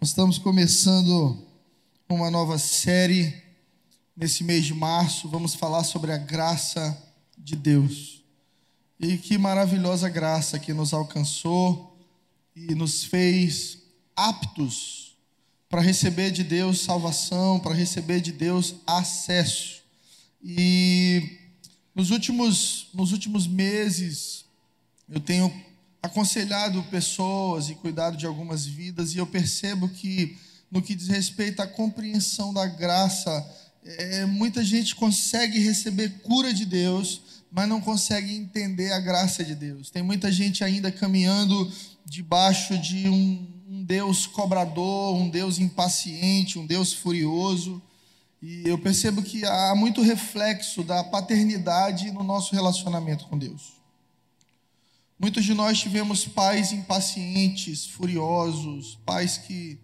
Nós estamos começando uma nova série nesse mês de março. Vamos falar sobre a graça de Deus. E que maravilhosa graça que nos alcançou e nos fez aptos para receber de Deus salvação, para receber de Deus acesso. E nos últimos, nos últimos meses, eu tenho aconselhado pessoas e cuidado de algumas vidas, e eu percebo que, no que diz respeito à compreensão da graça, é, muita gente consegue receber cura de Deus, mas não consegue entender a graça de Deus. Tem muita gente ainda caminhando debaixo de um, um Deus cobrador, um Deus impaciente, um Deus furioso. E eu percebo que há muito reflexo da paternidade no nosso relacionamento com Deus. Muitos de nós tivemos pais impacientes, furiosos, pais que,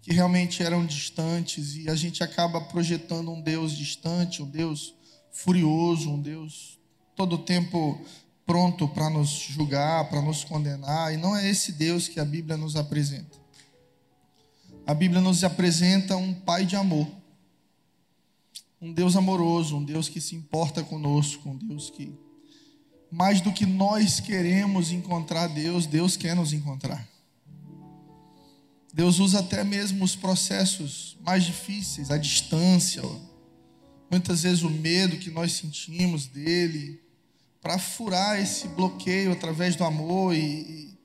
que realmente eram distantes, e a gente acaba projetando um Deus distante, um Deus furioso, um Deus todo tempo pronto para nos julgar, para nos condenar, e não é esse Deus que a Bíblia nos apresenta. A Bíblia nos apresenta um Pai de amor, um Deus amoroso, um Deus que se importa conosco, um Deus que mais do que nós queremos encontrar Deus, Deus quer nos encontrar. Deus usa até mesmo os processos mais difíceis, a distância, muitas vezes o medo que nós sentimos dele, para furar esse bloqueio através do amor e,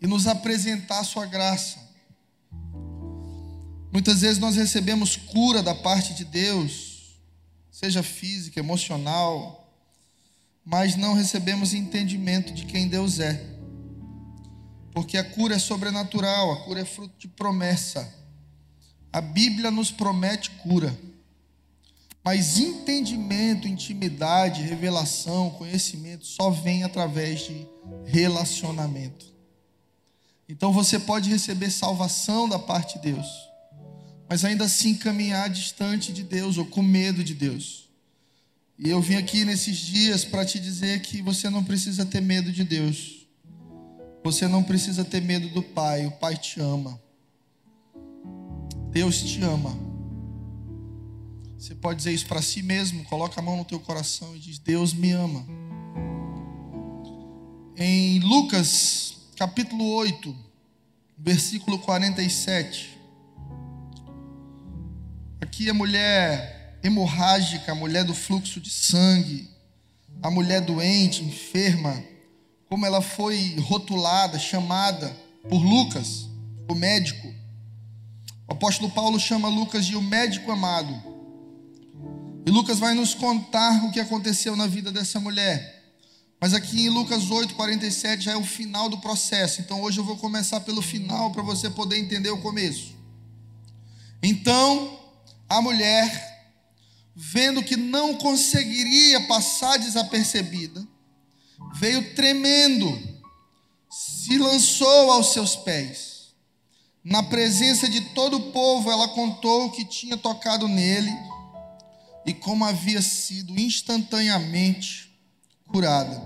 e nos apresentar a sua graça. Muitas vezes nós recebemos cura da parte de Deus, seja física, emocional, mas não recebemos entendimento de quem Deus é. Porque a cura é sobrenatural, a cura é fruto de promessa. A Bíblia nos promete cura. Mas entendimento, intimidade, revelação, conhecimento só vem através de relacionamento. Então você pode receber salvação da parte de Deus, mas ainda assim caminhar distante de Deus ou com medo de Deus. E eu vim aqui nesses dias para te dizer que você não precisa ter medo de Deus. Você não precisa ter medo do Pai. O Pai te ama. Deus te ama. Você pode dizer isso para si mesmo. Coloca a mão no teu coração e diz: Deus me ama. Em Lucas, capítulo 8, versículo 47. Aqui a mulher hemorrágica, a mulher do fluxo de sangue, a mulher doente, enferma, como ela foi rotulada, chamada por Lucas, o médico. O apóstolo Paulo chama Lucas de o médico amado. E Lucas vai nos contar o que aconteceu na vida dessa mulher. Mas aqui em Lucas 8, 47 já é o final do processo. Então hoje eu vou começar pelo final para você poder entender o começo. Então a mulher vendo que não conseguiria passar desapercebida, veio tremendo, se lançou aos seus pés. Na presença de todo o povo, ela contou o que tinha tocado nele e como havia sido instantaneamente curada.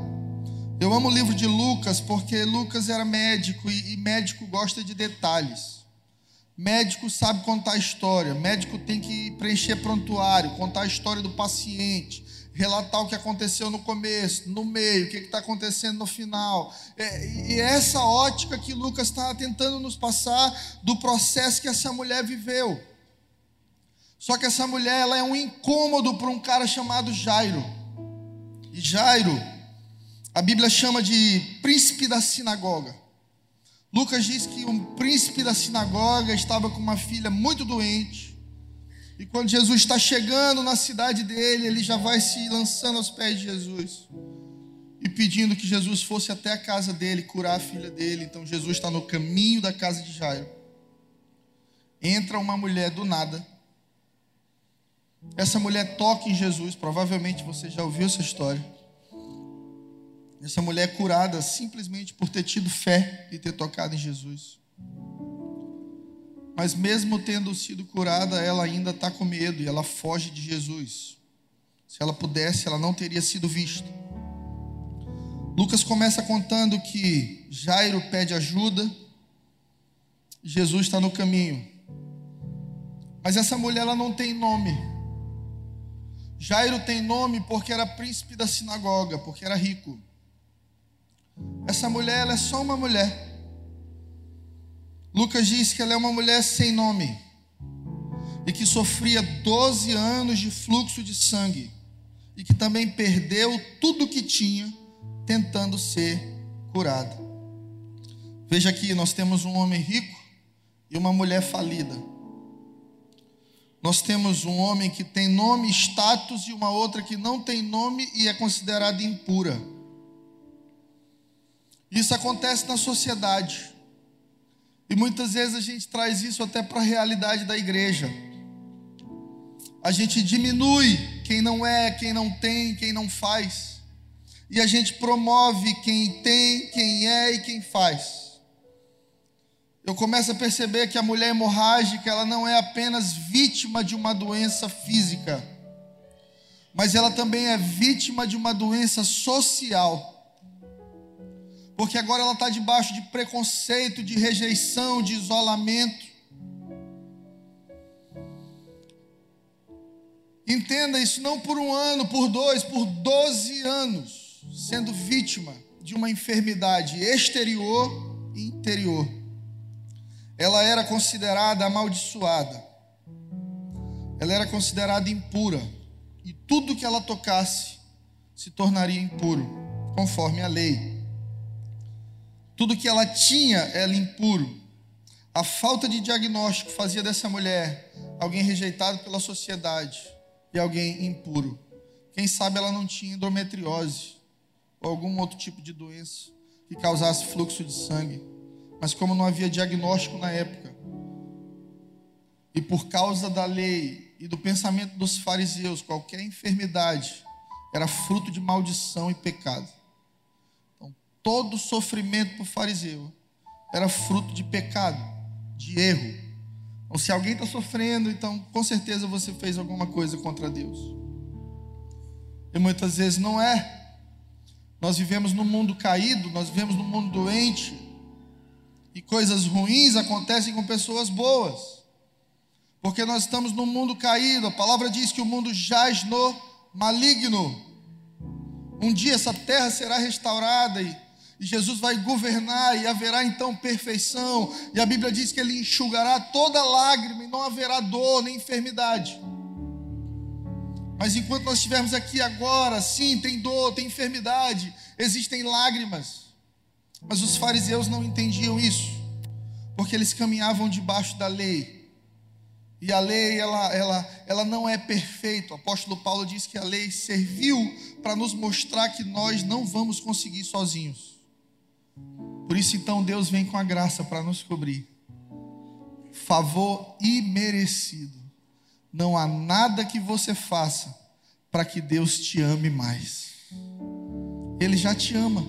Eu amo o livro de Lucas porque Lucas era médico e médico gosta de detalhes. Médico sabe contar a história, médico tem que preencher prontuário, contar a história do paciente, relatar o que aconteceu no começo, no meio, o que está acontecendo no final. É, e essa ótica que Lucas está tentando nos passar do processo que essa mulher viveu. Só que essa mulher ela é um incômodo para um cara chamado Jairo. E Jairo, a Bíblia chama de príncipe da sinagoga. Lucas diz que um príncipe da sinagoga estava com uma filha muito doente. E quando Jesus está chegando na cidade dele, ele já vai se lançando aos pés de Jesus e pedindo que Jesus fosse até a casa dele curar a filha dele. Então Jesus está no caminho da casa de Jairo. Entra uma mulher do nada. Essa mulher toca em Jesus, provavelmente você já ouviu essa história. Essa mulher é curada simplesmente por ter tido fé e ter tocado em Jesus. Mas mesmo tendo sido curada, ela ainda está com medo e ela foge de Jesus. Se ela pudesse, ela não teria sido vista. Lucas começa contando que Jairo pede ajuda Jesus está no caminho. Mas essa mulher ela não tem nome. Jairo tem nome porque era príncipe da sinagoga, porque era rico. Essa mulher ela é só uma mulher. Lucas diz que ela é uma mulher sem nome e que sofria 12 anos de fluxo de sangue e que também perdeu tudo o que tinha tentando ser curada. Veja aqui, nós temos um homem rico e uma mulher falida. Nós temos um homem que tem nome, status, e uma outra que não tem nome e é considerada impura. Isso acontece na sociedade. E muitas vezes a gente traz isso até para a realidade da igreja. A gente diminui quem não é, quem não tem, quem não faz. E a gente promove quem tem, quem é e quem faz eu começo a perceber que a mulher hemorrágica, ela não é apenas vítima de uma doença física, mas ela também é vítima de uma doença social. Porque agora ela está debaixo de preconceito, de rejeição, de isolamento. Entenda isso não por um ano, por dois, por doze anos, sendo vítima de uma enfermidade exterior e interior ela era considerada amaldiçoada, ela era considerada impura, e tudo que ela tocasse se tornaria impuro, conforme a lei. Tudo que ela tinha era impuro. A falta de diagnóstico fazia dessa mulher alguém rejeitado pela sociedade e alguém impuro. Quem sabe ela não tinha endometriose ou algum outro tipo de doença que causasse fluxo de sangue. Mas como não havia diagnóstico na época, e por causa da lei e do pensamento dos fariseus, qualquer enfermidade era fruto de maldição e pecado. Todo sofrimento para o fariseu era fruto de pecado, de erro. Então, se alguém está sofrendo, então com certeza você fez alguma coisa contra Deus. E muitas vezes não é. Nós vivemos num mundo caído, nós vivemos num mundo doente, e coisas ruins acontecem com pessoas boas. Porque nós estamos num mundo caído. A palavra diz que o mundo jaz no maligno. Um dia essa terra será restaurada e, e Jesus vai governar e haverá então perfeição. E a Bíblia diz que ele enxugará toda lágrima e não haverá dor nem enfermidade. Mas enquanto nós estivermos aqui agora, sim, tem dor, tem enfermidade, existem lágrimas. Mas os fariseus não entendiam isso, porque eles caminhavam debaixo da lei. E a lei, ela, ela, ela não é perfeita. O apóstolo Paulo diz que a lei serviu para nos mostrar que nós não vamos conseguir sozinhos. Por isso, então, Deus vem com a graça para nos cobrir. Favor imerecido. Não há nada que você faça para que Deus te ame mais. Ele já te ama.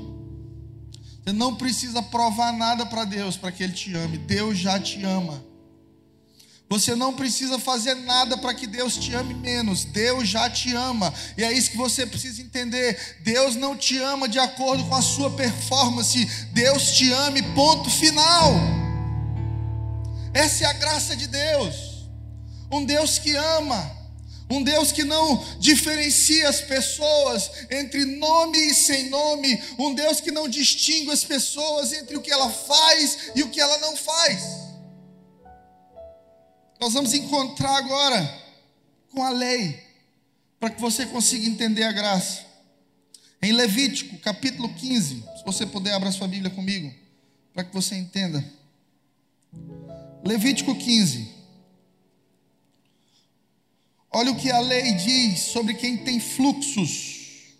Você não precisa provar nada para Deus para que Ele te ame. Deus já te ama. Você não precisa fazer nada para que Deus te ame menos. Deus já te ama. E é isso que você precisa entender. Deus não te ama de acordo com a sua performance. Deus te ame, ponto final. Essa é a graça de Deus. Um Deus que ama. Um Deus que não diferencia as pessoas entre nome e sem nome. Um Deus que não distingue as pessoas entre o que ela faz e o que ela não faz. Nós vamos encontrar agora com a lei, para que você consiga entender a graça. Em Levítico, capítulo 15, se você puder abrir sua Bíblia comigo, para que você entenda. Levítico 15. Olha o que a lei diz sobre quem tem fluxos,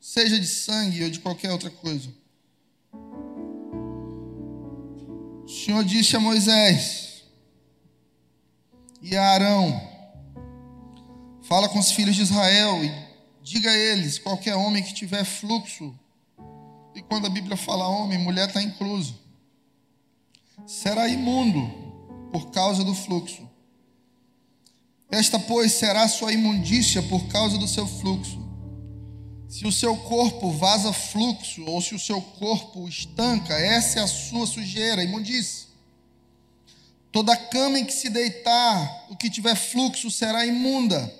seja de sangue ou de qualquer outra coisa. O Senhor disse a Moisés e a Arão: Fala com os filhos de Israel e diga a eles: qualquer homem que tiver fluxo, e quando a Bíblia fala homem, mulher está incluso, será imundo por causa do fluxo. Esta, pois, será sua imundícia por causa do seu fluxo. Se o seu corpo vaza fluxo, ou se o seu corpo estanca, essa é a sua sujeira, imundícia. Toda cama em que se deitar, o que tiver fluxo será imunda.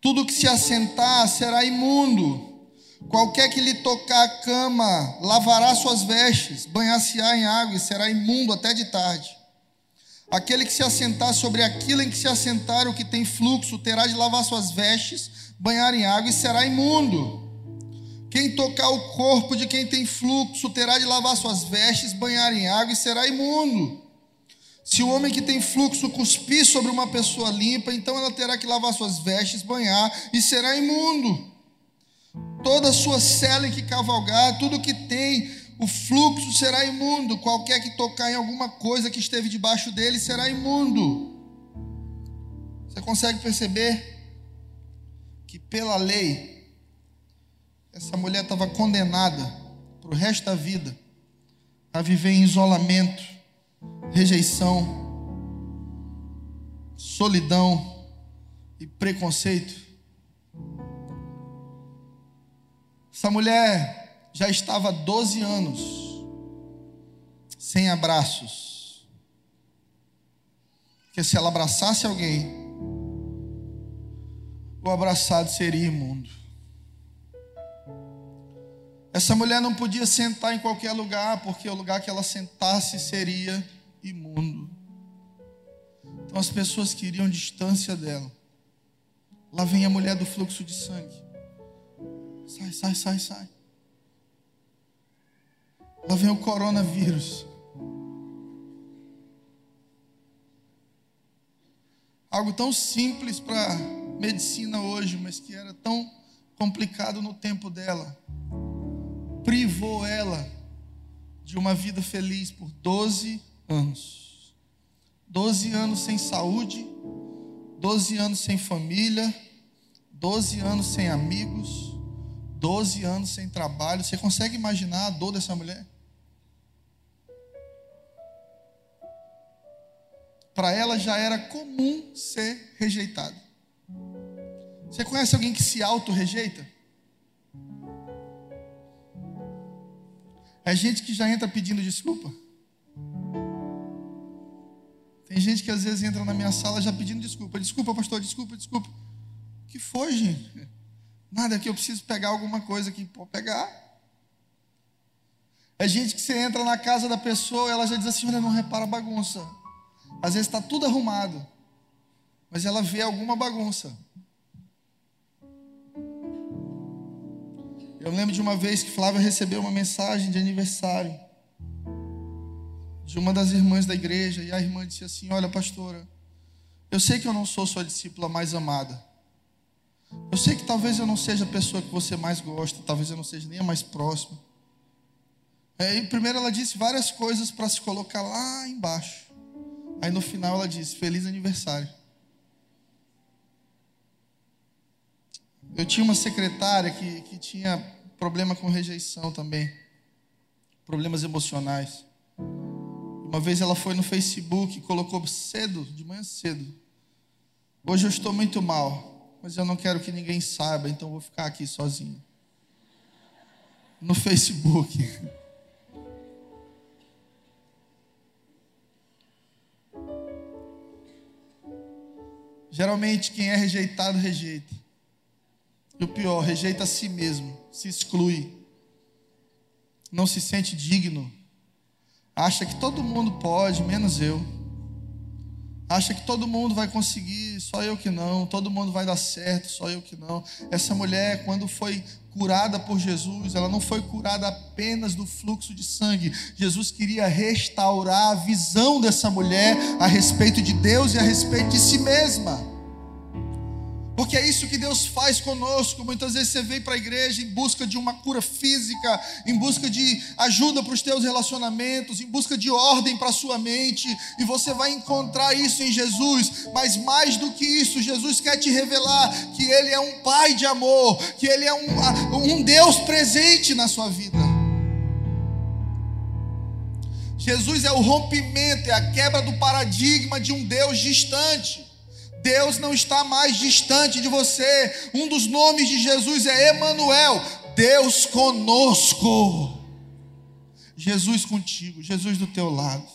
Tudo que se assentar será imundo. Qualquer que lhe tocar a cama lavará suas vestes, banhar-se-á em água e será imundo até de tarde. Aquele que se assentar sobre aquilo em que se assentar o que tem fluxo terá de lavar suas vestes, banhar em água e será imundo. Quem tocar o corpo de quem tem fluxo terá de lavar suas vestes, banhar em água e será imundo. Se o homem que tem fluxo cuspir sobre uma pessoa limpa, então ela terá que lavar suas vestes, banhar e será imundo. Toda a sua cela em que cavalgar, tudo que tem o fluxo será imundo. Qualquer que tocar em alguma coisa que esteve debaixo dele será imundo. Você consegue perceber que pela lei essa mulher estava condenada para o resto da vida a viver em isolamento, rejeição, solidão e preconceito. Essa mulher já estava 12 anos sem abraços. Porque se ela abraçasse alguém, o abraçado seria imundo. Essa mulher não podia sentar em qualquer lugar, porque o lugar que ela sentasse seria imundo. Então as pessoas queriam distância dela. Lá vem a mulher do fluxo de sangue. Sai, sai, sai, sai. Lá vem o coronavírus. Algo tão simples para medicina hoje, mas que era tão complicado no tempo dela privou ela de uma vida feliz por 12 anos. 12 anos sem saúde, 12 anos sem família, 12 anos sem amigos, 12 anos sem trabalho. Você consegue imaginar a dor dessa mulher? Para ela já era comum ser rejeitada. Você conhece alguém que se auto-rejeita? É gente que já entra pedindo desculpa. Tem gente que às vezes entra na minha sala já pedindo desculpa. Desculpa, pastor, desculpa, desculpa. O que foi, gente? Nada, é que eu preciso pegar alguma coisa aqui. Pode pegar. É gente que você entra na casa da pessoa ela já diz assim: olha, não repara a bagunça. Às vezes está tudo arrumado, mas ela vê alguma bagunça. Eu lembro de uma vez que Flávia recebeu uma mensagem de aniversário de uma das irmãs da igreja, e a irmã disse assim: Olha, pastora, eu sei que eu não sou sua discípula mais amada. Eu sei que talvez eu não seja a pessoa que você mais gosta, talvez eu não seja nem a mais próxima. É, e primeiro ela disse várias coisas para se colocar lá embaixo. Aí no final ela disse: Feliz aniversário. Eu tinha uma secretária que, que tinha problema com rejeição também, problemas emocionais. Uma vez ela foi no Facebook e colocou cedo, de manhã cedo. Hoje eu estou muito mal, mas eu não quero que ninguém saiba, então vou ficar aqui sozinho. No Facebook. Geralmente quem é rejeitado rejeita. E o pior, rejeita a si mesmo, se exclui, não se sente digno, acha que todo mundo pode, menos eu. Acha que todo mundo vai conseguir, só eu que não. Todo mundo vai dar certo, só eu que não. Essa mulher, quando foi curada por Jesus, ela não foi curada apenas do fluxo de sangue. Jesus queria restaurar a visão dessa mulher a respeito de Deus e a respeito de si mesma. Porque é isso que Deus faz conosco. Muitas vezes você vem para a igreja em busca de uma cura física, em busca de ajuda para os teus relacionamentos, em busca de ordem para a sua mente, e você vai encontrar isso em Jesus. Mas mais do que isso, Jesus quer te revelar que Ele é um Pai de amor, que Ele é um, um Deus presente na sua vida. Jesus é o rompimento, é a quebra do paradigma de um Deus distante. Deus não está mais distante de você. Um dos nomes de Jesus é Emanuel, Deus conosco. Jesus contigo, Jesus do teu lado.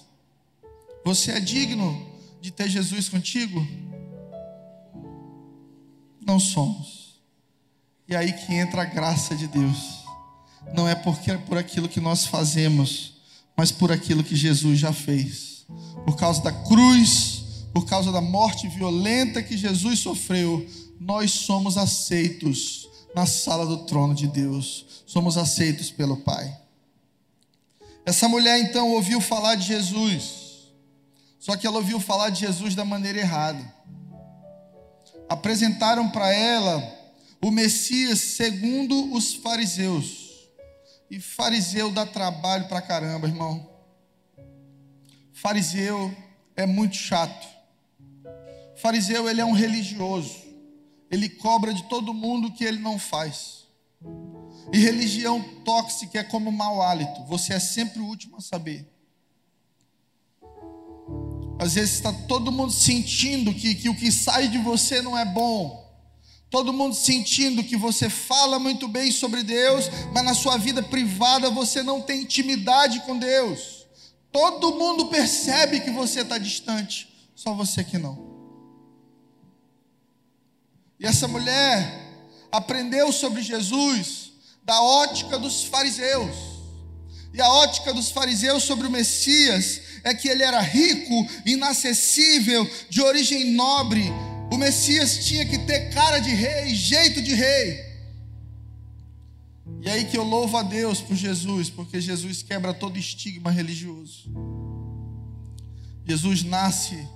Você é digno de ter Jesus contigo? Não somos. E aí que entra a graça de Deus. Não é porque é por aquilo que nós fazemos, mas por aquilo que Jesus já fez. Por causa da cruz, por causa da morte violenta que Jesus sofreu, nós somos aceitos na sala do trono de Deus. Somos aceitos pelo Pai. Essa mulher então ouviu falar de Jesus, só que ela ouviu falar de Jesus da maneira errada. Apresentaram para ela o Messias segundo os fariseus. E fariseu dá trabalho para caramba, irmão. Fariseu é muito chato. Fariseu ele é um religioso. Ele cobra de todo mundo o que ele não faz. E religião tóxica é como mau hálito. Você é sempre o último a saber. Às vezes está todo mundo sentindo que, que o que sai de você não é bom. Todo mundo sentindo que você fala muito bem sobre Deus, mas na sua vida privada você não tem intimidade com Deus. Todo mundo percebe que você está distante, só você que não. E essa mulher aprendeu sobre Jesus da ótica dos fariseus. E a ótica dos fariseus sobre o Messias é que ele era rico, inacessível, de origem nobre. O Messias tinha que ter cara de rei, jeito de rei. E aí que eu louvo a Deus por Jesus, porque Jesus quebra todo estigma religioso. Jesus nasce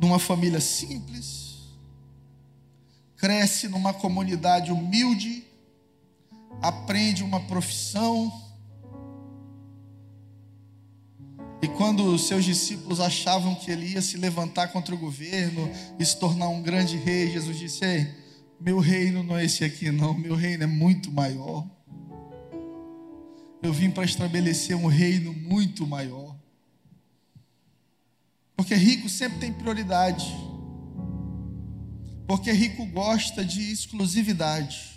numa família simples, cresce numa comunidade humilde, aprende uma profissão. E quando os seus discípulos achavam que ele ia se levantar contra o governo e se tornar um grande rei, Jesus disse: Ei, meu reino não é esse aqui, não, meu reino é muito maior. Eu vim para estabelecer um reino muito maior. Porque rico sempre tem prioridade. Porque rico gosta de exclusividade.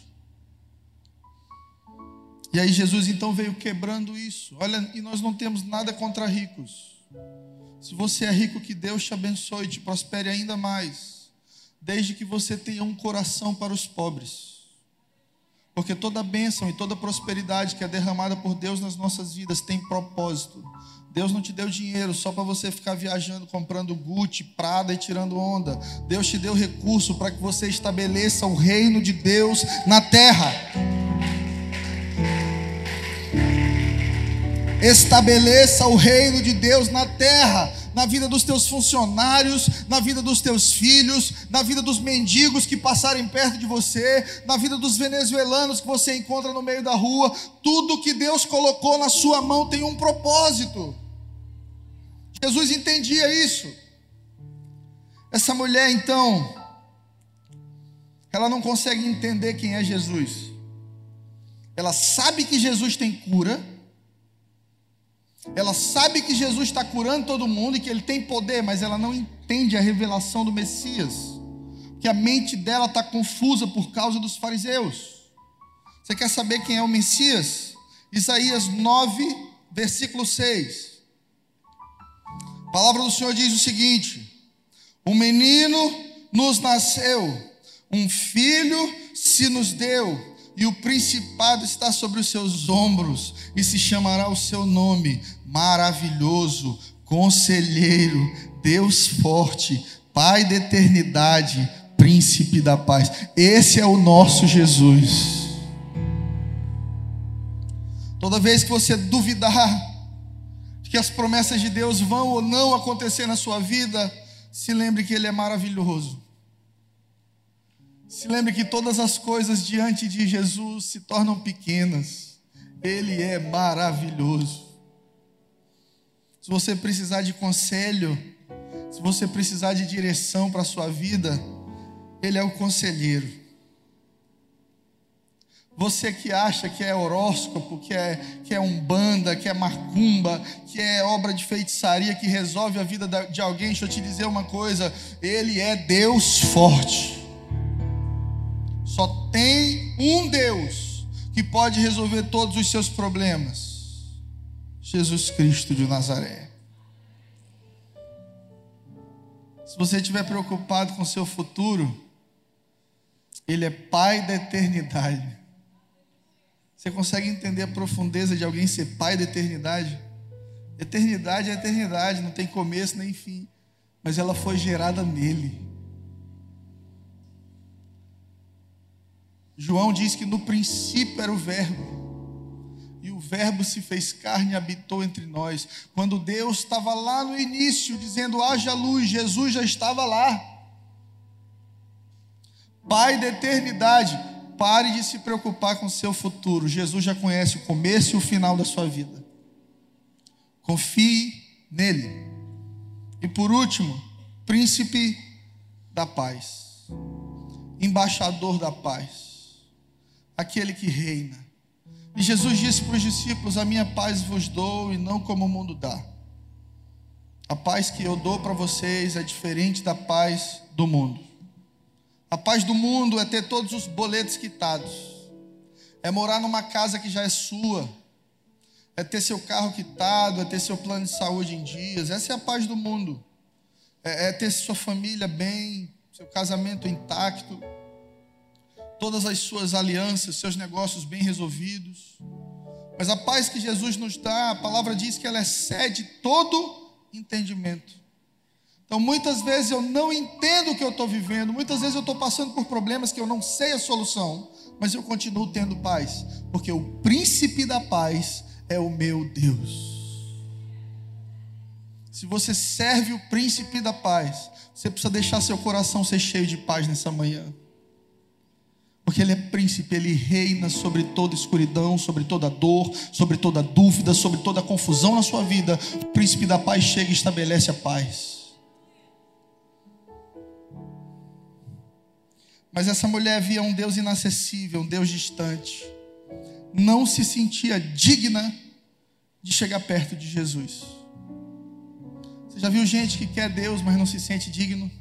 E aí Jesus então veio quebrando isso. Olha, e nós não temos nada contra ricos. Se você é rico, que Deus te abençoe e te prospere ainda mais. Desde que você tenha um coração para os pobres. Porque toda bênção e toda prosperidade que é derramada por Deus nas nossas vidas tem propósito. Deus não te deu dinheiro só para você ficar viajando, comprando Gucci, Prada e tirando onda. Deus te deu recurso para que você estabeleça o reino de Deus na terra. Estabeleça o reino de Deus na terra, na vida dos teus funcionários, na vida dos teus filhos, na vida dos mendigos que passarem perto de você, na vida dos venezuelanos que você encontra no meio da rua. Tudo que Deus colocou na sua mão tem um propósito. Jesus entendia isso. Essa mulher, então, ela não consegue entender quem é Jesus. Ela sabe que Jesus tem cura. Ela sabe que Jesus está curando todo mundo e que ele tem poder, mas ela não entende a revelação do Messias. Que a mente dela está confusa por causa dos fariseus. Você quer saber quem é o Messias? Isaías 9, versículo 6. A palavra do Senhor diz o seguinte: Um menino nos nasceu, um filho se nos deu, e o principado está sobre os seus ombros, e se chamará o seu nome: Maravilhoso, Conselheiro, Deus forte, Pai da eternidade, Príncipe da paz. Esse é o nosso Jesus. Toda vez que você duvidar, que as promessas de Deus vão ou não acontecer na sua vida, se lembre que Ele é maravilhoso. Se lembre que todas as coisas diante de Jesus se tornam pequenas. Ele é maravilhoso. Se você precisar de conselho, se você precisar de direção para a sua vida, Ele é o conselheiro. Você que acha que é horóscopo, que é, que é umbanda, que é macumba, que é obra de feitiçaria que resolve a vida de alguém, deixa eu te dizer uma coisa: Ele é Deus forte. Só tem um Deus que pode resolver todos os seus problemas: Jesus Cristo de Nazaré. Se você estiver preocupado com seu futuro, Ele é Pai da eternidade. Você consegue entender a profundeza de alguém ser Pai da eternidade? Eternidade é eternidade, não tem começo nem fim, mas ela foi gerada nele. João diz que no princípio era o Verbo, Verbo se fez carne e habitou entre nós. Quando Deus estava lá no início, dizendo: haja luz, Jesus já estava lá. Pai da eternidade, pare de se preocupar com o seu futuro. Jesus já conhece o começo e o final da sua vida. Confie nele. E por último, príncipe da paz, embaixador da paz aquele que reina. E Jesus disse para os discípulos: A minha paz vos dou e não como o mundo dá. A paz que eu dou para vocês é diferente da paz do mundo. A paz do mundo é ter todos os boletos quitados, é morar numa casa que já é sua, é ter seu carro quitado, é ter seu plano de saúde em dias. Essa é a paz do mundo. É, é ter sua família bem, seu casamento intacto todas as suas alianças, seus negócios bem resolvidos. Mas a paz que Jesus nos dá, a palavra diz que ela excede todo entendimento. Então, muitas vezes eu não entendo o que eu estou vivendo, muitas vezes eu estou passando por problemas que eu não sei a solução, mas eu continuo tendo paz, porque o príncipe da paz é o meu Deus. Se você serve o príncipe da paz, você precisa deixar seu coração ser cheio de paz nessa manhã. Porque Ele é príncipe, Ele reina sobre toda escuridão, sobre toda dor, sobre toda dúvida, sobre toda confusão na sua vida. O príncipe da paz chega e estabelece a paz. Mas essa mulher via um Deus inacessível, um Deus distante. Não se sentia digna de chegar perto de Jesus. Você já viu gente que quer Deus, mas não se sente digno?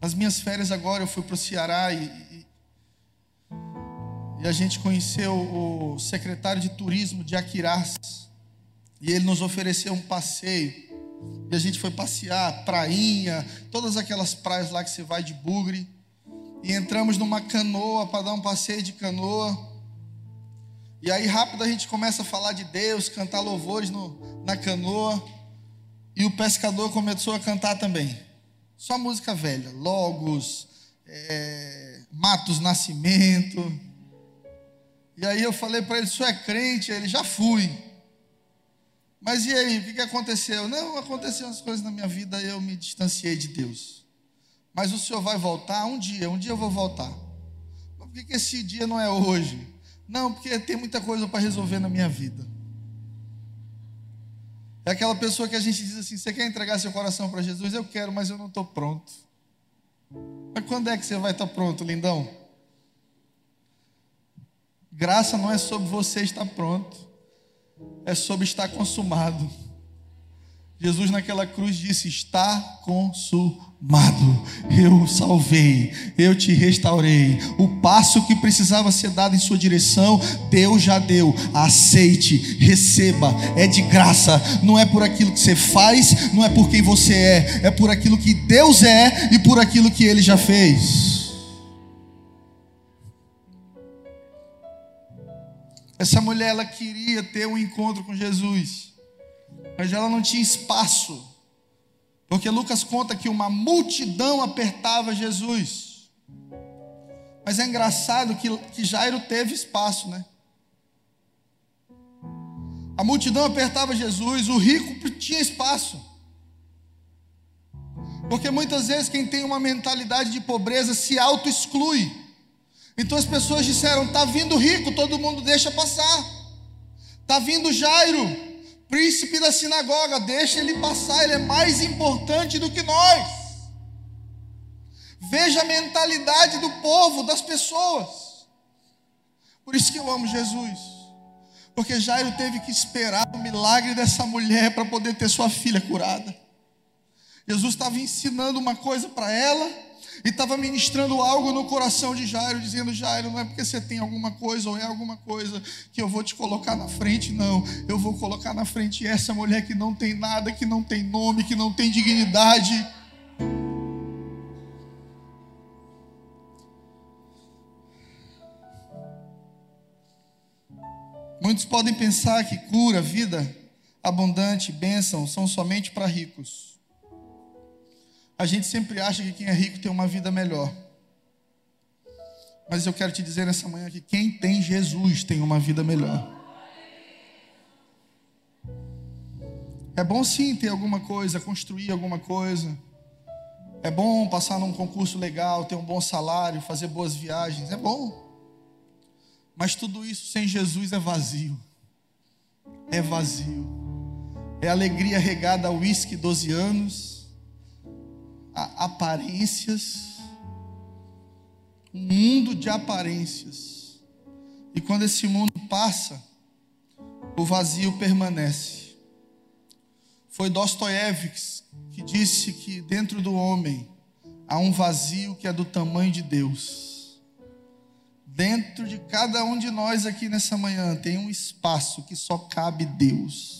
Nas minhas férias agora eu fui para o Ceará e, e a gente conheceu o secretário de turismo de Aquiraz. E ele nos ofereceu um passeio. E a gente foi passear, prainha, todas aquelas praias lá que você vai de bugre. E entramos numa canoa para dar um passeio de canoa. E aí rápido a gente começa a falar de Deus, cantar louvores no, na canoa. E o pescador começou a cantar também. Só música velha, Logos, é, Matos Nascimento. E aí eu falei para ele: "Isso é crente?" Ele já fui. Mas e aí, o que, que aconteceu? Não, aconteceram as coisas na minha vida, eu me distanciei de Deus. Mas o Senhor vai voltar um dia, um dia eu vou voltar. Mas por que, que esse dia não é hoje? Não, porque tem muita coisa para resolver na minha vida. É aquela pessoa que a gente diz assim: você quer entregar seu coração para Jesus? Eu quero, mas eu não estou pronto. Mas quando é que você vai estar pronto, lindão? Graça não é sobre você estar pronto, é sobre estar consumado. Jesus naquela cruz disse: Está consumado. Eu salvei, eu te restaurei. O passo que precisava ser dado em sua direção, Deus já deu. Aceite, receba, é de graça. Não é por aquilo que você faz, não é por quem você é, é por aquilo que Deus é e por aquilo que Ele já fez. Essa mulher ela queria ter um encontro com Jesus, mas ela não tinha espaço, porque Lucas conta que uma multidão apertava Jesus. Mas é engraçado que, que Jairo teve espaço, né? A multidão apertava Jesus, o rico tinha espaço. Porque muitas vezes quem tem uma mentalidade de pobreza se auto-exclui. Então as pessoas disseram: está vindo rico, todo mundo deixa passar. Está vindo Jairo, príncipe da sinagoga, deixa ele passar, ele é mais importante do que nós. Veja a mentalidade do povo, das pessoas. Por isso que eu amo Jesus. Porque Jairo teve que esperar o milagre dessa mulher para poder ter sua filha curada. Jesus estava ensinando uma coisa para ela e estava ministrando algo no coração de Jairo, dizendo: Jairo, não é porque você tem alguma coisa ou é alguma coisa que eu vou te colocar na frente, não. Eu vou colocar na frente essa mulher que não tem nada, que não tem nome, que não tem dignidade. Muitos podem pensar que cura, vida abundante, bênção são somente para ricos. A gente sempre acha que quem é rico tem uma vida melhor. Mas eu quero te dizer nessa manhã que quem tem Jesus tem uma vida melhor. É bom sim ter alguma coisa, construir alguma coisa. É bom passar num concurso legal, ter um bom salário, fazer boas viagens. É bom. Mas tudo isso sem Jesus é vazio. É vazio. É alegria regada a uísque 12 anos, aparências, um mundo de aparências. E quando esse mundo passa, o vazio permanece. Foi Dostoiévski que disse que dentro do homem há um vazio que é do tamanho de Deus. Dentro de cada um de nós aqui nessa manhã tem um espaço que só cabe Deus.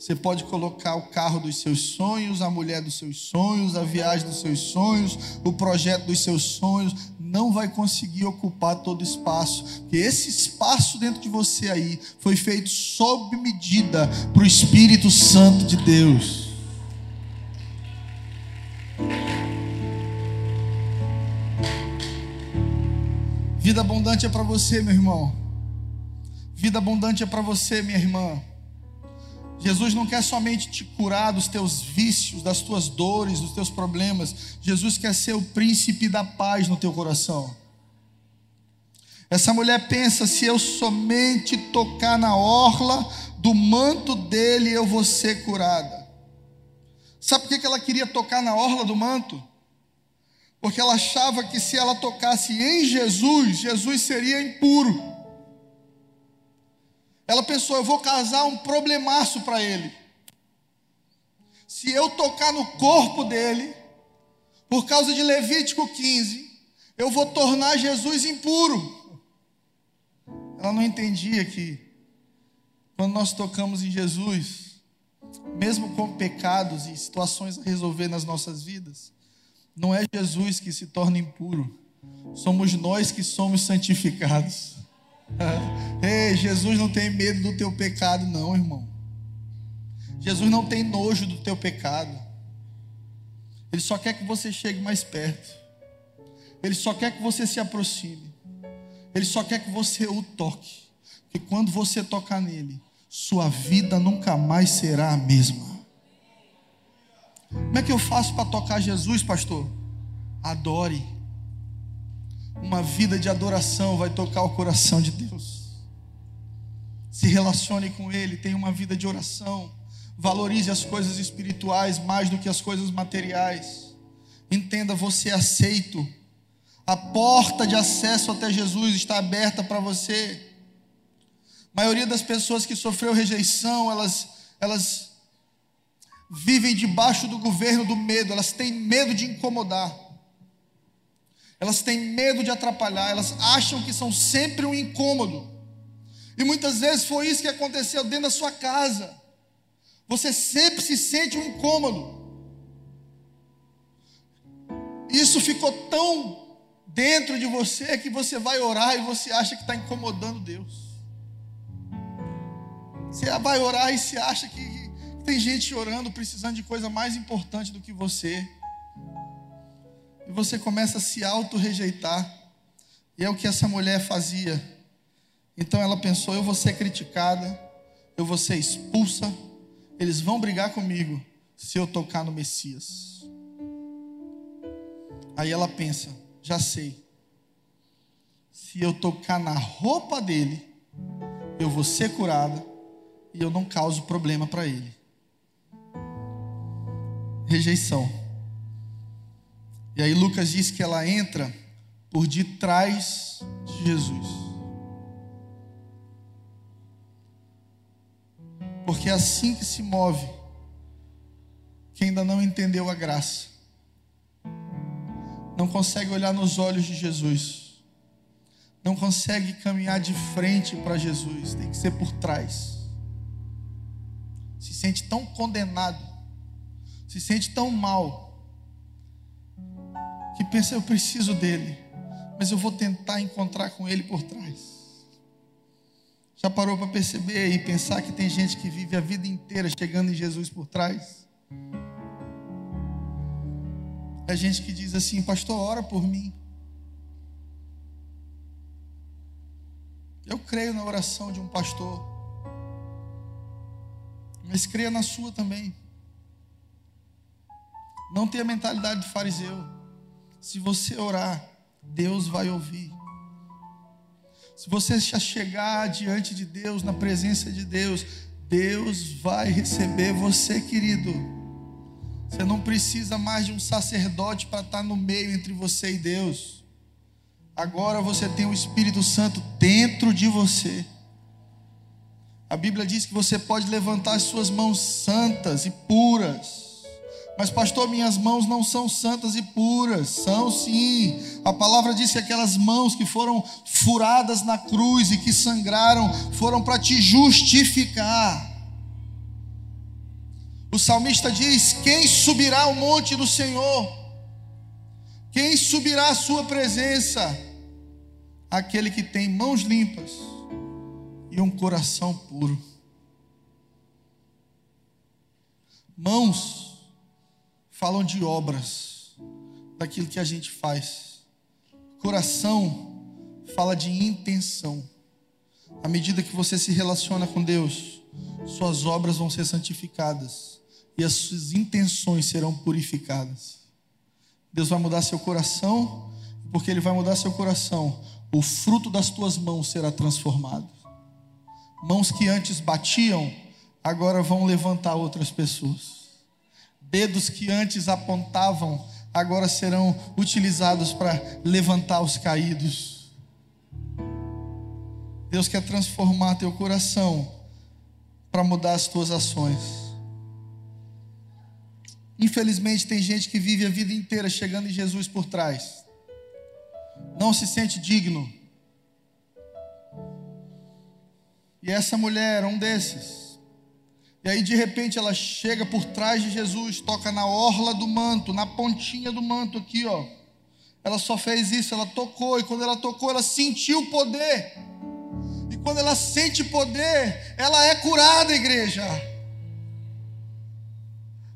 Você pode colocar o carro dos seus sonhos, a mulher dos seus sonhos, a viagem dos seus sonhos, o projeto dos seus sonhos, não vai conseguir ocupar todo o espaço, porque esse espaço dentro de você aí foi feito sob medida para o Espírito Santo de Deus. Vida abundante é para você, meu irmão. Vida abundante é para você, minha irmã. Jesus não quer somente te curar dos teus vícios, das tuas dores, dos teus problemas. Jesus quer ser o príncipe da paz no teu coração. Essa mulher pensa: se eu somente tocar na orla do manto dele, eu vou ser curada. Sabe por que ela queria tocar na orla do manto? porque ela achava que se ela tocasse em Jesus, Jesus seria impuro. Ela pensou: eu vou casar um problemaço para ele. Se eu tocar no corpo dele, por causa de Levítico 15, eu vou tornar Jesus impuro. Ela não entendia que, quando nós tocamos em Jesus, mesmo com pecados e situações a resolver nas nossas vidas, não é Jesus que se torna impuro, somos nós que somos santificados. Ei, Jesus não tem medo do teu pecado, não, irmão. Jesus não tem nojo do teu pecado. Ele só quer que você chegue mais perto. Ele só quer que você se aproxime. Ele só quer que você o toque. Porque quando você tocar nele, sua vida nunca mais será a mesma. Como é que eu faço para tocar Jesus, pastor? Adore. Uma vida de adoração vai tocar o coração de Deus. Se relacione com Ele, tenha uma vida de oração. Valorize as coisas espirituais mais do que as coisas materiais. Entenda, você é aceito. A porta de acesso até Jesus está aberta para você. A maioria das pessoas que sofreu rejeição, elas, elas vivem debaixo do governo do medo, elas têm medo de incomodar, elas têm medo de atrapalhar, elas acham que são sempre um incômodo, e muitas vezes foi isso que aconteceu dentro da sua casa, você sempre se sente um incômodo, isso ficou tão dentro de você que você vai orar e você acha que está incomodando Deus. Você vai orar e se acha que tem gente orando, precisando de coisa mais importante do que você. E você começa a se auto-rejeitar. E é o que essa mulher fazia. Então ela pensou: eu vou ser criticada, eu vou ser expulsa, eles vão brigar comigo se eu tocar no Messias. Aí ela pensa: já sei. Se eu tocar na roupa dele, eu vou ser curada e eu não causo problema para ele rejeição. E aí Lucas diz que ela entra por detrás de Jesus. Porque é assim que se move quem ainda não entendeu a graça. Não consegue olhar nos olhos de Jesus. Não consegue caminhar de frente para Jesus, tem que ser por trás. Se sente tão condenado se sente tão mal que pensa eu preciso dele, mas eu vou tentar encontrar com ele por trás. Já parou para perceber e pensar que tem gente que vive a vida inteira chegando em Jesus por trás? É gente que diz assim, pastor, ora por mim. Eu creio na oração de um pastor, mas creia na sua também. Não tenha a mentalidade de fariseu. Se você orar, Deus vai ouvir. Se você chegar diante de Deus, na presença de Deus, Deus vai receber você, querido. Você não precisa mais de um sacerdote para estar no meio entre você e Deus. Agora você tem o Espírito Santo dentro de você. A Bíblia diz que você pode levantar as suas mãos santas e puras mas, pastor, minhas mãos não são santas e puras. São sim. A palavra diz que aquelas mãos que foram furadas na cruz e que sangraram foram para te justificar. O salmista diz: Quem subirá ao monte do Senhor? Quem subirá à sua presença? Aquele que tem mãos limpas e um coração puro. Mãos falam de obras, daquilo que a gente faz. Coração fala de intenção. À medida que você se relaciona com Deus, suas obras vão ser santificadas e as suas intenções serão purificadas. Deus vai mudar seu coração, porque Ele vai mudar seu coração, o fruto das tuas mãos será transformado. Mãos que antes batiam, agora vão levantar outras pessoas. Dedos que antes apontavam, agora serão utilizados para levantar os caídos. Deus quer transformar teu coração para mudar as tuas ações. Infelizmente, tem gente que vive a vida inteira chegando em Jesus por trás, não se sente digno. E essa mulher um desses. E aí de repente ela chega por trás de Jesus, toca na orla do manto, na pontinha do manto aqui, ó. Ela só fez isso, ela tocou e quando ela tocou, ela sentiu o poder. E quando ela sente poder, ela é curada, igreja.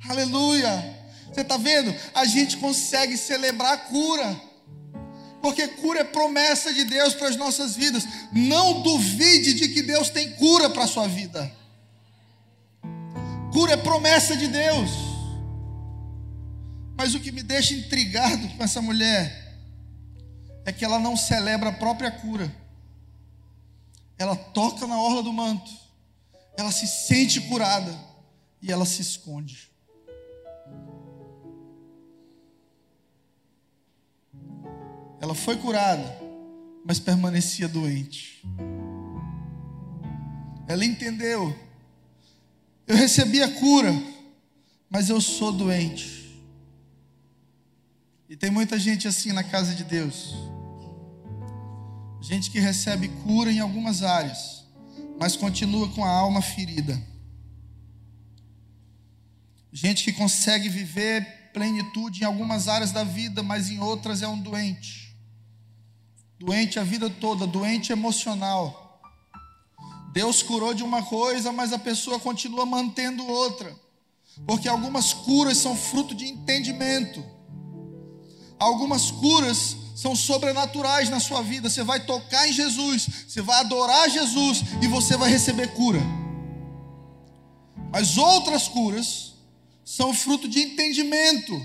Aleluia. Você está vendo? A gente consegue celebrar a cura. Porque cura é promessa de Deus para as nossas vidas. Não duvide de que Deus tem cura para a sua vida. Cura é promessa de Deus. Mas o que me deixa intrigado com essa mulher é que ela não celebra a própria cura. Ela toca na orla do manto, ela se sente curada e ela se esconde. Ela foi curada, mas permanecia doente. Ela entendeu eu recebi a cura, mas eu sou doente. E tem muita gente assim na casa de Deus. Gente que recebe cura em algumas áreas, mas continua com a alma ferida. Gente que consegue viver plenitude em algumas áreas da vida, mas em outras é um doente. Doente a vida toda, doente emocional Deus curou de uma coisa, mas a pessoa continua mantendo outra. Porque algumas curas são fruto de entendimento. Algumas curas são sobrenaturais na sua vida. Você vai tocar em Jesus, você vai adorar Jesus e você vai receber cura. Mas outras curas são fruto de entendimento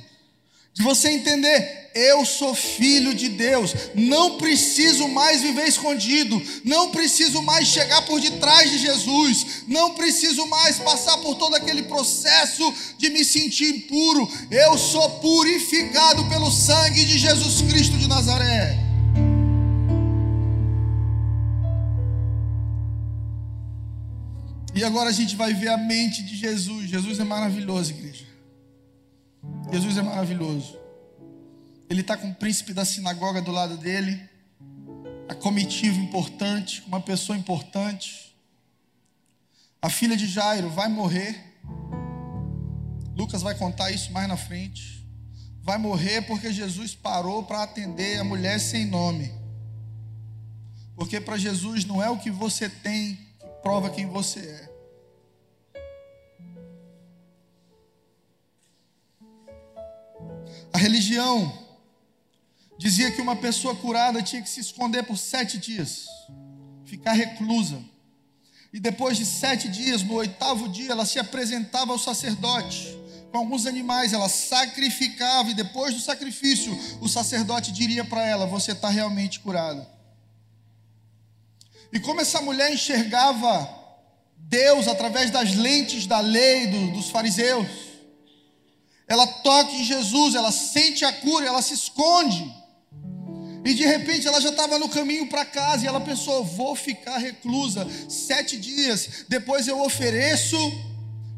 você entender, eu sou filho de Deus, não preciso mais viver escondido, não preciso mais chegar por detrás de Jesus, não preciso mais passar por todo aquele processo de me sentir impuro, eu sou purificado pelo sangue de Jesus Cristo de Nazaré. E agora a gente vai ver a mente de Jesus. Jesus é maravilhoso, igreja. Jesus é maravilhoso. Ele está com o príncipe da sinagoga do lado dele, a comitiva importante, uma pessoa importante. A filha de Jairo vai morrer. Lucas vai contar isso mais na frente. Vai morrer porque Jesus parou para atender a mulher sem nome. Porque para Jesus não é o que você tem prova quem você é. A religião dizia que uma pessoa curada tinha que se esconder por sete dias, ficar reclusa. E depois de sete dias, no oitavo dia, ela se apresentava ao sacerdote com alguns animais, ela sacrificava, e depois do sacrifício, o sacerdote diria para ela: Você está realmente curada. E como essa mulher enxergava Deus através das lentes da lei do, dos fariseus, ela toca em Jesus, ela sente a cura, ela se esconde. E de repente ela já estava no caminho para casa e ela pensou: vou ficar reclusa sete dias, depois eu ofereço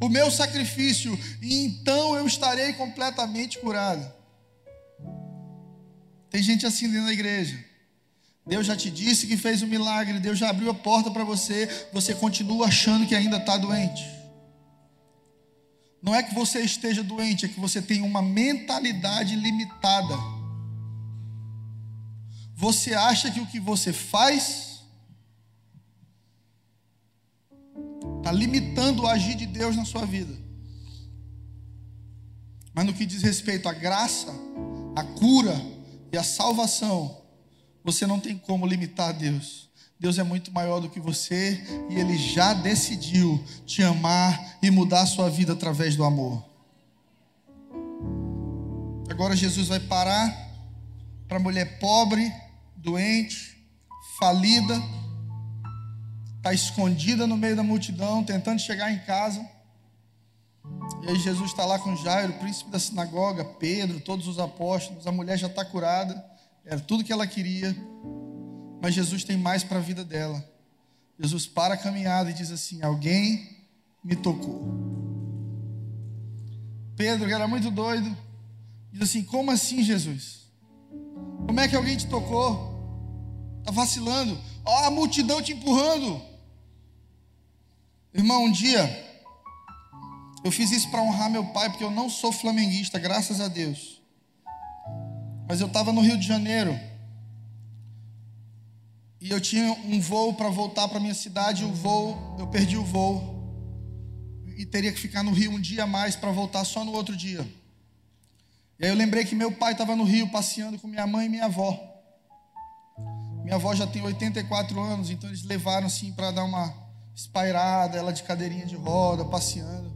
o meu sacrifício e então eu estarei completamente curada. Tem gente assim dentro da igreja. Deus já te disse que fez um milagre, Deus já abriu a porta para você, você continua achando que ainda está doente. Não é que você esteja doente, é que você tem uma mentalidade limitada. Você acha que o que você faz está limitando o agir de Deus na sua vida. Mas no que diz respeito à graça, à cura e à salvação, você não tem como limitar Deus. Deus é muito maior do que você e Ele já decidiu te amar e mudar a sua vida através do amor. Agora Jesus vai parar para a mulher pobre, doente, falida, está escondida no meio da multidão, tentando chegar em casa. E aí Jesus está lá com Jairo, príncipe da sinagoga, Pedro, todos os apóstolos, a mulher já está curada. Era tudo que ela queria, mas Jesus tem mais para a vida dela. Jesus para a caminhada e diz assim: Alguém me tocou. Pedro, que era muito doido, diz assim: Como assim, Jesus? Como é que alguém te tocou? Está vacilando. Ó, a multidão te empurrando. Irmão, um dia eu fiz isso para honrar meu pai, porque eu não sou flamenguista, graças a Deus. Mas eu estava no Rio de Janeiro. E eu tinha um voo para voltar para minha cidade. O voo, eu perdi o voo. E teria que ficar no Rio um dia a mais para voltar só no outro dia. E aí eu lembrei que meu pai estava no Rio passeando com minha mãe e minha avó. Minha avó já tem 84 anos, então eles levaram assim para dar uma espairada, ela de cadeirinha de roda, passeando.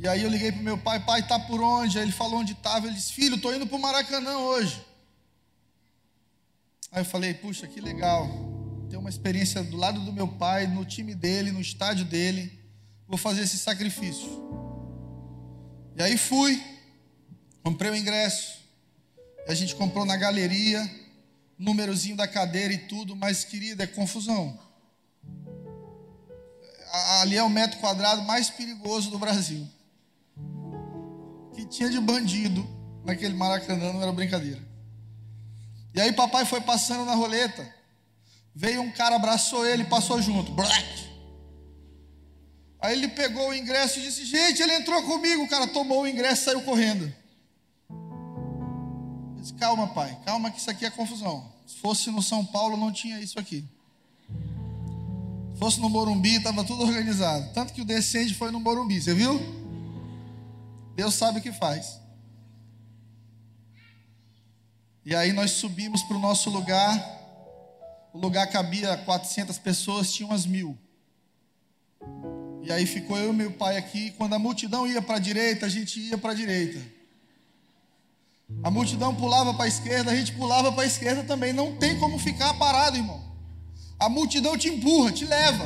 E aí eu liguei para meu pai, pai, tá por onde? Aí ele falou onde estava, ele disse, filho, estou indo para o Maracanã hoje. Aí eu falei, puxa, que legal. Ter uma experiência do lado do meu pai, no time dele, no estádio dele. Vou fazer esse sacrifício. E aí fui, comprei o ingresso. A gente comprou na galeria, númerozinho da cadeira e tudo, mas querida, é confusão. Ali é o metro quadrado mais perigoso do Brasil que tinha de bandido naquele Maracanã, não era brincadeira. E aí papai foi passando na roleta, veio um cara, abraçou ele, passou junto. Black. Aí ele pegou o ingresso e disse: Gente, ele entrou comigo. O cara tomou o ingresso e saiu correndo. Eu disse: Calma, pai, calma, que isso aqui é confusão. Se fosse no São Paulo, não tinha isso aqui. Se fosse no Morumbi, estava tudo organizado. Tanto que o descende foi no Morumbi, você viu? Deus sabe o que faz. E aí nós subimos para o nosso lugar. O lugar cabia 400 pessoas, tinha umas mil. E aí ficou eu e meu pai aqui. Quando a multidão ia para a direita, a gente ia para a direita. A multidão pulava para a esquerda, a gente pulava para a esquerda também. Não tem como ficar parado, irmão. A multidão te empurra, te leva.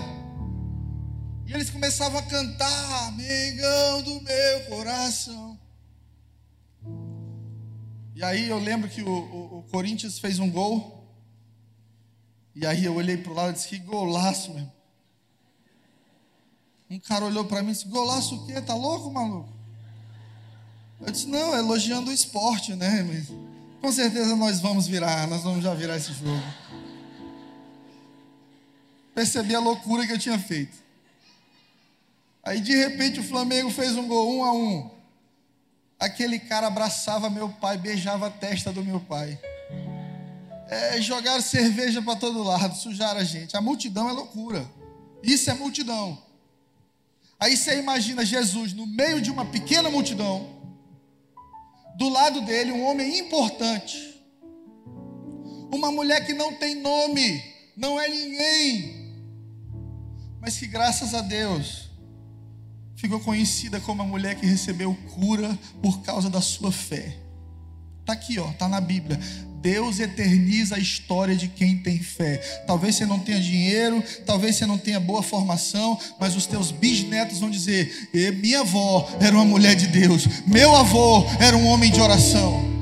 E eles começavam a cantar, Mengão do meu coração. E aí eu lembro que o, o, o Corinthians fez um gol. E aí eu olhei para o lado e disse: Que golaço, meu. Um cara olhou para mim e disse: Golaço o quê? Tá louco, maluco? Eu disse: Não, é elogiando o esporte, né? Mas, com certeza nós vamos virar, nós vamos já virar esse jogo. Percebi a loucura que eu tinha feito. Aí de repente o Flamengo fez um gol um a um. Aquele cara abraçava meu pai, beijava a testa do meu pai. É, jogaram cerveja para todo lado, sujaram a gente. A multidão é loucura. Isso é multidão. Aí você imagina Jesus no meio de uma pequena multidão, do lado dele um homem importante, uma mulher que não tem nome, não é ninguém, mas que graças a Deus ficou conhecida como a mulher que recebeu cura por causa da sua fé. Está aqui, ó, tá na Bíblia. Deus eterniza a história de quem tem fé. Talvez você não tenha dinheiro, talvez você não tenha boa formação, mas os teus bisnetos vão dizer: minha avó era uma mulher de Deus, meu avô era um homem de oração.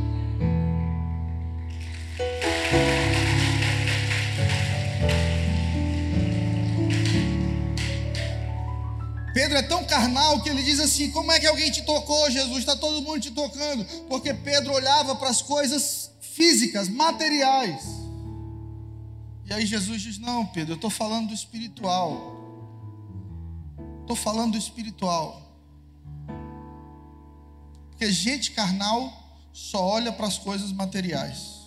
Pedro é tão carnal que ele diz assim: Como é que alguém te tocou, Jesus? Está todo mundo te tocando. Porque Pedro olhava para as coisas físicas, materiais. E aí Jesus diz: Não, Pedro, eu estou falando do espiritual. Estou falando do espiritual. Porque gente carnal só olha para as coisas materiais.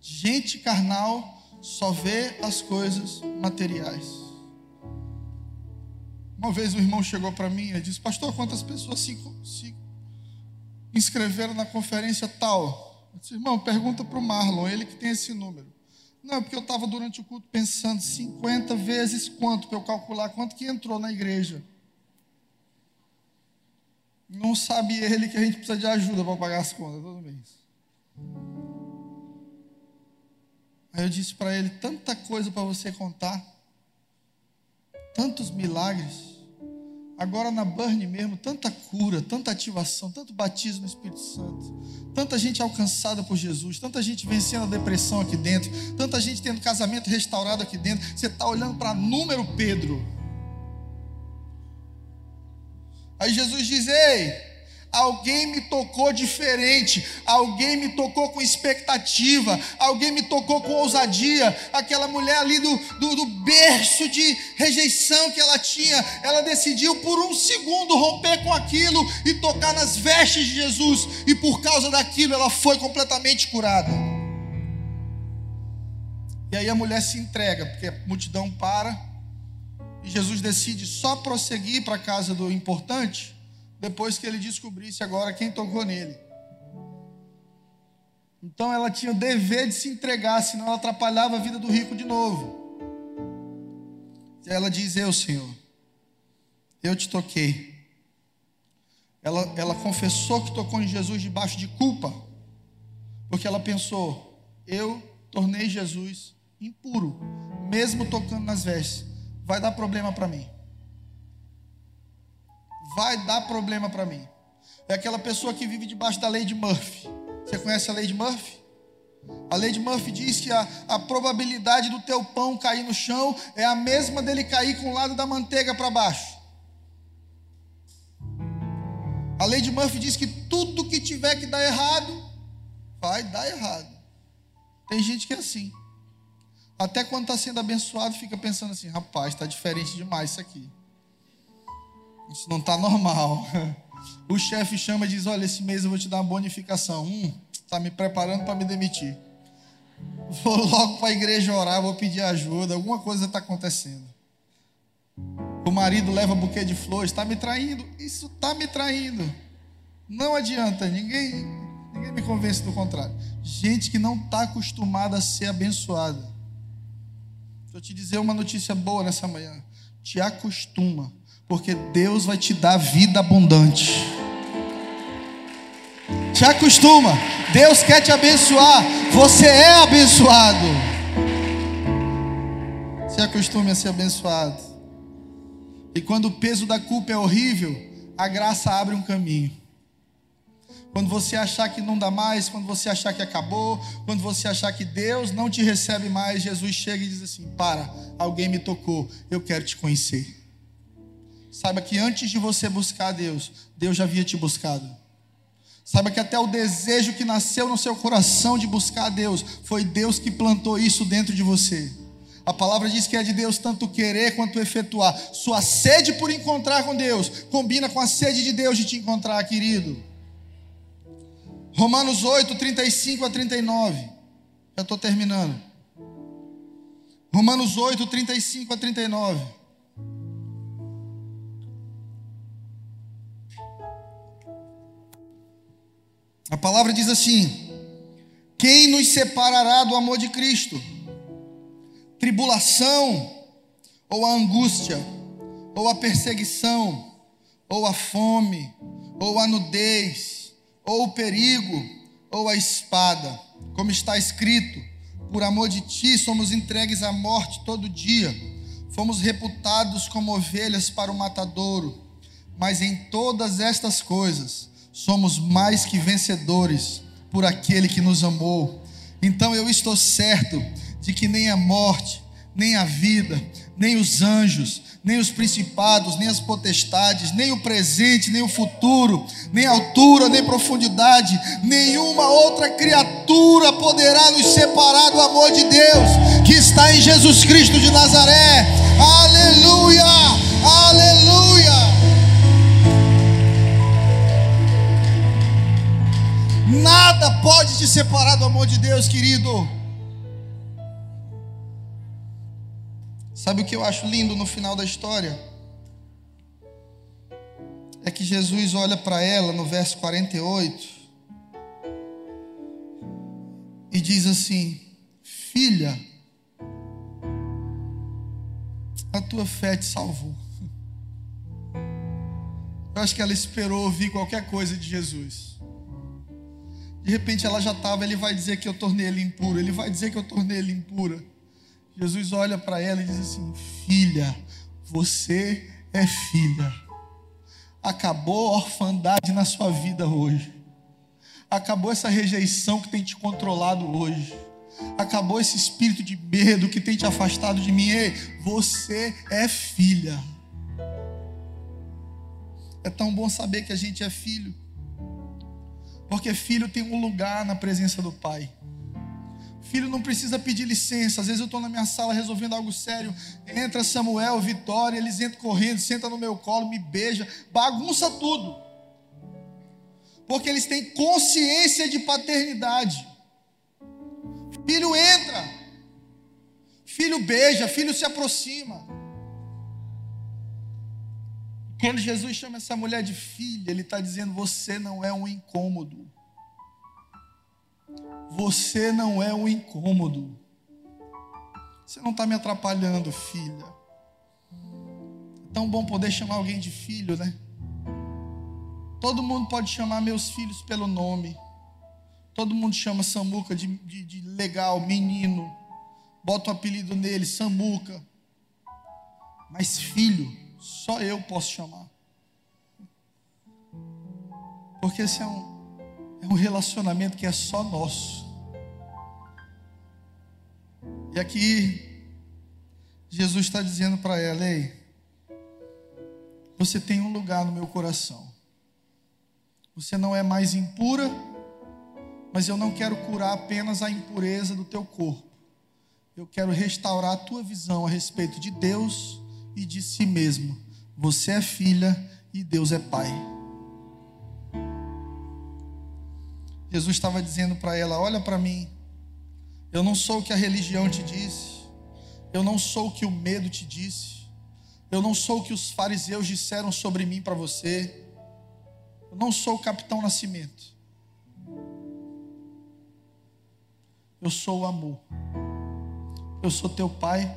Gente carnal só vê as coisas materiais. Uma vez um irmão chegou para mim e disse: Pastor, quantas pessoas se, se inscreveram na conferência tal? Eu disse: Irmão, pergunta para o Marlon, ele que tem esse número. Não, porque eu estava durante o culto pensando 50 vezes quanto, para eu calcular quanto que entrou na igreja. Não sabe ele que a gente precisa de ajuda para pagar as contas todo mês. Aí eu disse para ele: tanta coisa para você contar tantos milagres. Agora na Burn mesmo, tanta cura, tanta ativação, tanto batismo no Espírito Santo, tanta gente alcançada por Jesus, tanta gente vencendo a depressão aqui dentro, tanta gente tendo casamento restaurado aqui dentro. Você está olhando para número Pedro. Aí Jesus diz: Ei, Alguém me tocou diferente, alguém me tocou com expectativa, alguém me tocou com ousadia. Aquela mulher ali do, do, do, berço de rejeição que ela tinha, ela decidiu por um segundo romper com aquilo e tocar nas vestes de Jesus, e por causa daquilo ela foi completamente curada. E aí a mulher se entrega, porque a multidão para, e Jesus decide só prosseguir para a casa do importante depois que ele descobrisse agora quem tocou nele. Então ela tinha o dever de se entregar, senão ela atrapalhava a vida do rico de novo. E ela diz: Eu, Senhor, eu te toquei. Ela, ela confessou que tocou em Jesus debaixo de culpa, porque ela pensou: Eu tornei Jesus impuro, mesmo tocando nas vestes, vai dar problema para mim vai dar problema para mim. É aquela pessoa que vive debaixo da lei de Murphy. Você conhece a lei de Murphy? A lei de Murphy diz que a, a probabilidade do teu pão cair no chão é a mesma dele cair com o lado da manteiga para baixo. A lei de Murphy diz que tudo que tiver que dar errado, vai dar errado. Tem gente que é assim. Até quando está sendo abençoado, fica pensando assim: rapaz, está diferente demais isso aqui. Isso não está normal. O chefe chama e diz: Olha, esse mês eu vou te dar uma bonificação. Hum, está me preparando para me demitir. Vou logo para a igreja orar, vou pedir ajuda. Alguma coisa está acontecendo. O marido leva buquê de flores, está me traindo. Isso está me traindo. Não adianta, ninguém, ninguém me convence do contrário. Gente que não está acostumada a ser abençoada. Eu te dizer uma notícia boa nessa manhã. Te acostuma porque Deus vai te dar vida abundante. Te acostuma, Deus quer te abençoar, você é abençoado. Se acostume a ser abençoado. E quando o peso da culpa é horrível, a graça abre um caminho. Quando você achar que não dá mais, quando você achar que acabou, quando você achar que Deus não te recebe mais, Jesus chega e diz assim: Para, alguém me tocou, eu quero te conhecer. Saiba que antes de você buscar Deus, Deus já havia te buscado. Saiba que até o desejo que nasceu no seu coração de buscar a Deus, foi Deus que plantou isso dentro de você. A palavra diz que é de Deus tanto querer quanto efetuar. Sua sede por encontrar com Deus combina com a sede de Deus de te encontrar, querido. Romanos 8, 35 a 39. Já estou terminando. Romanos 8, 35 a 39. A palavra diz assim: Quem nos separará do amor de Cristo? Tribulação, ou a angústia, ou a perseguição, ou a fome, ou a nudez, ou o perigo, ou a espada, como está escrito: Por amor de ti somos entregues à morte todo dia, fomos reputados como ovelhas para o matadouro, mas em todas estas coisas somos mais que vencedores por aquele que nos amou. Então eu estou certo de que nem a morte, nem a vida, nem os anjos, nem os principados, nem as potestades, nem o presente, nem o futuro, nem altura, nem profundidade, nenhuma outra criatura poderá nos separar do amor de Deus que está em Jesus Cristo de Nazaré. Aleluia! Aleluia! Nada pode te separar do amor de Deus, querido. Sabe o que eu acho lindo no final da história? É que Jesus olha para ela no verso 48 e diz assim: Filha, a tua fé te salvou. Eu acho que ela esperou ouvir qualquer coisa de Jesus. De repente ela já estava, ele vai dizer que eu tornei ele impuro, ele vai dizer que eu tornei ele impura. Jesus olha para ela e diz assim: Filha, você é filha. Acabou a orfandade na sua vida hoje. Acabou essa rejeição que tem te controlado hoje. Acabou esse espírito de medo que tem te afastado de mim. Ei, você é filha. É tão bom saber que a gente é filho. Porque filho tem um lugar na presença do Pai. Filho não precisa pedir licença. Às vezes eu estou na minha sala resolvendo algo sério. Entra Samuel, Vitória, eles entram correndo, sentam no meu colo, me beija, bagunça tudo. Porque eles têm consciência de paternidade. Filho entra, filho beija, filho se aproxima. Quando Jesus chama essa mulher de filha, Ele está dizendo: você não é um incômodo. Você não é um incômodo. Você não está me atrapalhando, filha. É tão bom poder chamar alguém de filho, né? Todo mundo pode chamar meus filhos pelo nome. Todo mundo chama Samuca de, de, de legal, menino. Bota o apelido nele, Samuca. Mas filho, só eu posso chamar. Porque esse é um, é um relacionamento que é só nosso. E aqui, Jesus está dizendo para ela: Ei, você tem um lugar no meu coração. Você não é mais impura, mas eu não quero curar apenas a impureza do teu corpo. Eu quero restaurar a tua visão a respeito de Deus e de si mesmo. Você é filha e Deus é pai. Jesus estava dizendo para ela: Olha para mim, eu não sou o que a religião te disse, eu não sou o que o medo te disse, eu não sou o que os fariseus disseram sobre mim para você, eu não sou o capitão Nascimento, eu sou o amor, eu sou teu pai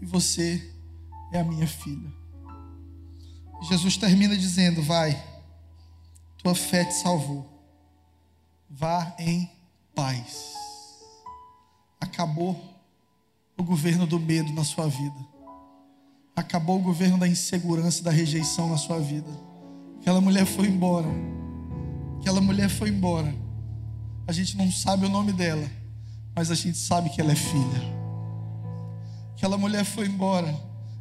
e você é a minha filha. Jesus termina dizendo: Vai, tua fé te salvou. Vá em paz. Acabou o governo do medo na sua vida. Acabou o governo da insegurança, da rejeição na sua vida. Aquela mulher foi embora. Aquela mulher foi embora. A gente não sabe o nome dela, mas a gente sabe que ela é filha. Aquela mulher foi embora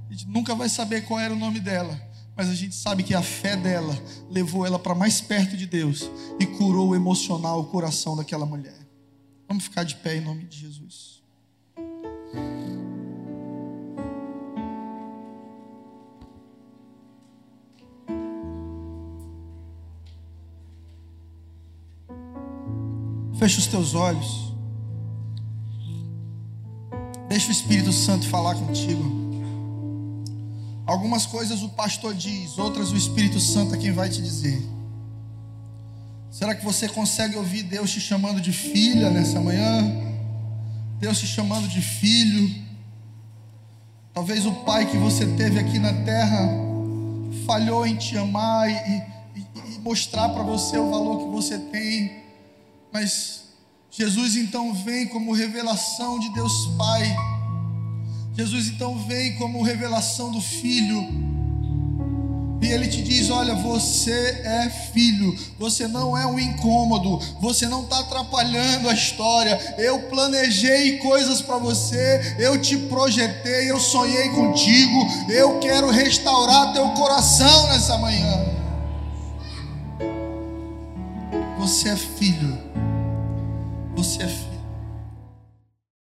a gente nunca vai saber qual era o nome dela, mas a gente sabe que a fé dela levou ela para mais perto de Deus e curou o emocional, o coração daquela mulher. Vamos ficar de pé em nome de Jesus. Feche os teus olhos. Deixa o Espírito Santo falar contigo. Algumas coisas o pastor diz, outras o Espírito Santo é quem vai te dizer. Será que você consegue ouvir Deus te chamando de filha nessa manhã? Deus te chamando de filho? Talvez o pai que você teve aqui na terra falhou em te amar e, e, e mostrar para você o valor que você tem, mas Jesus então vem como revelação de Deus Pai. Jesus então vem como revelação do Filho e ele te diz: Olha, você é filho, você não é um incômodo, você não está atrapalhando a história. Eu planejei coisas para você, eu te projetei, eu sonhei contigo. Eu quero restaurar teu coração nessa manhã. Você é filho, você é filho.